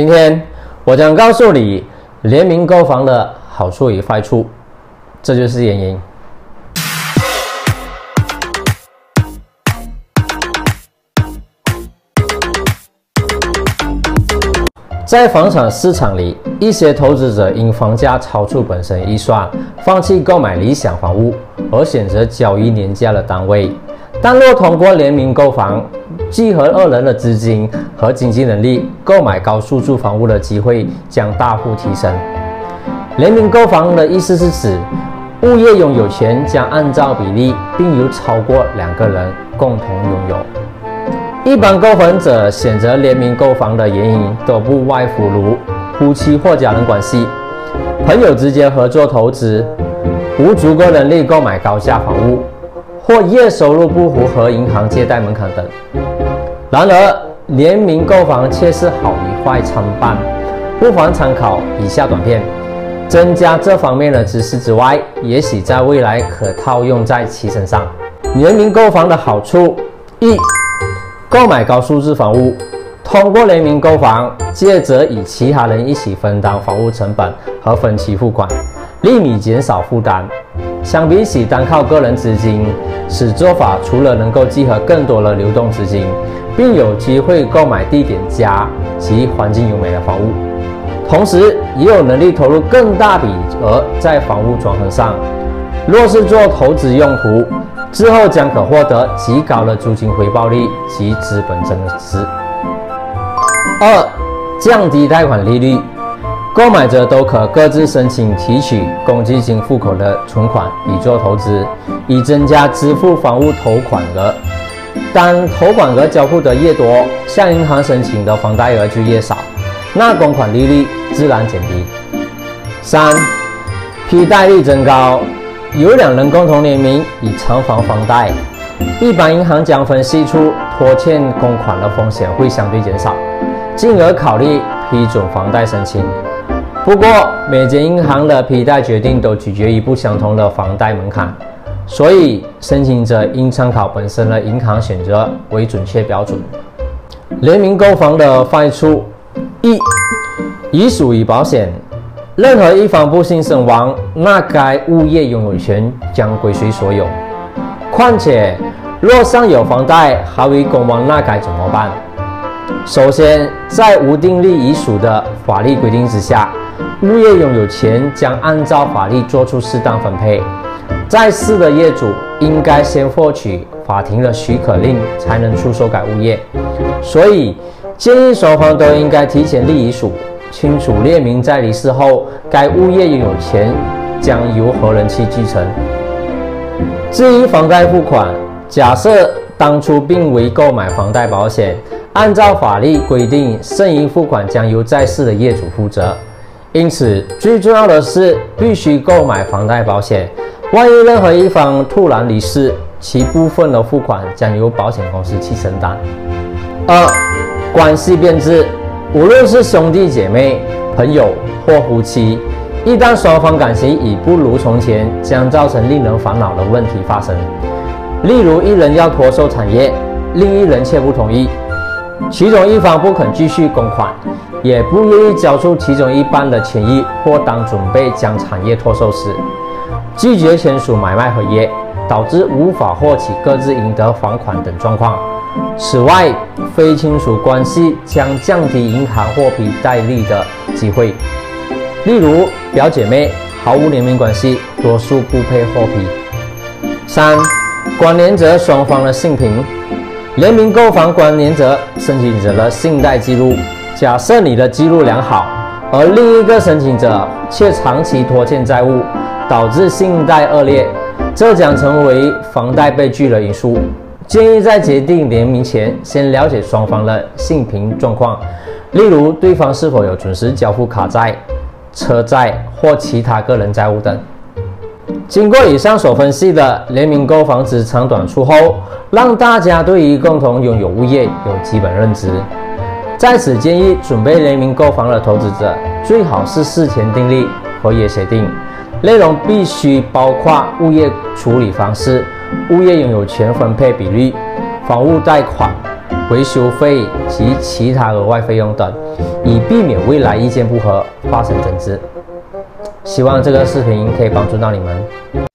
今天我将告诉你联名购房的好处与坏处，这就是原因。在房产市场里，一些投资者因房价超出本身预算，放弃购买理想房屋，而选择交易廉价的单位。但若通过联名购房，集合二人的资金和经济能力，购买高数住房屋的机会将大幅提升。联名购房的意思是指，物业拥有权将按照比例，并由超过两个人共同拥有。一般购房者选择联名购房的原因都不外乎如夫妻或家人关系、朋友之间合作投资、无足够能力购买高价房屋。或月收入不符合银行借贷门槛等。然而，联名购房却是好与坏参半，不妨参考以下短片，增加这方面的知识之外，也许在未来可套用在其身上。联名购房的好处一，购买高素质房屋，通过联名购房，借着与其他人一起分担房屋成本和分期付款，令你减少负担。相比起单靠个人资金，此做法除了能够集合更多的流动资金，并有机会购买地点佳及环境优美的房屋，同时也有能力投入更大笔额在房屋转换上。若是做投资用途，之后将可获得极高的租金回报率及资本增值。二、降低贷款利率。购买者都可各自申请提取公积金户口的存款以做投资，以增加支付房屋投款额。当投款额交付的越多，向银行申请的房贷额就越少，那公款利率自然减低。三、批贷率增高。有两人共同联名以偿还房贷，一般银行将分析出拖欠公款的风险会相对减少，进而考虑批准房贷申请。不过，每间银行的批贷决定都取决于不相同的房贷门槛，所以申请者应参考本身的银行选择为准确标准。联名购房的坏处：一、遗属与保险，任何一方不幸身亡，那该物业拥有权将归谁所有？况且，若尚有房贷还未供完，那该怎么办？首先，在无订立遗嘱的法律规定之下。物业拥有权将按照法律作出适当分配，在世的业主应该先获取法庭的许可令，才能出售该物业。所以，建议双方都应该提前立遗嘱，清楚列明在离世后该物业拥有权将由何人去继承。至于房贷付款，假设当初并未购买房贷保险，按照法律规定，剩余付款将由在世的业主负责。因此，最重要的是必须购买房贷保险。万一任何一方突然离世，其部分的付款将由保险公司去承担。二、关系变质，无论是兄弟姐妹、朋友或夫妻，一旦双方感情已不如从前，将造成令人烦恼的问题发生。例如，一人要脱售产业，另一人却不同意，其中一方不肯继续供款。也不愿意交出其中一半的权益，或当准备将产业脱售时，拒绝签署买卖合约，导致无法获取各自应得房款等状况。此外，非亲属关系将降低银行获批贷率的机会。例如，表姐妹毫无联名关系，多数不配获批。三、关联者双方的信评，联名购房关联者申请者的信贷记录。假设你的记录良好，而另一个申请者却长期拖欠债务，导致信贷恶劣，这将成为房贷被拒的因素。建议在决定联名前，先了解双方的信评状况，例如对方是否有准时交付卡债、车债或其他个人债务等。经过以上所分析的联名购房之长短处后，让大家对于共同拥有物业有基本认知。在此建议，准备联名购房的投资者最好是事前订立合约协定，内容必须包括物业处理方式、物业拥有权分配比率、房屋贷款、维修费及其他额外费用等，以避免未来意见不合发生争执。希望这个视频可以帮助到你们。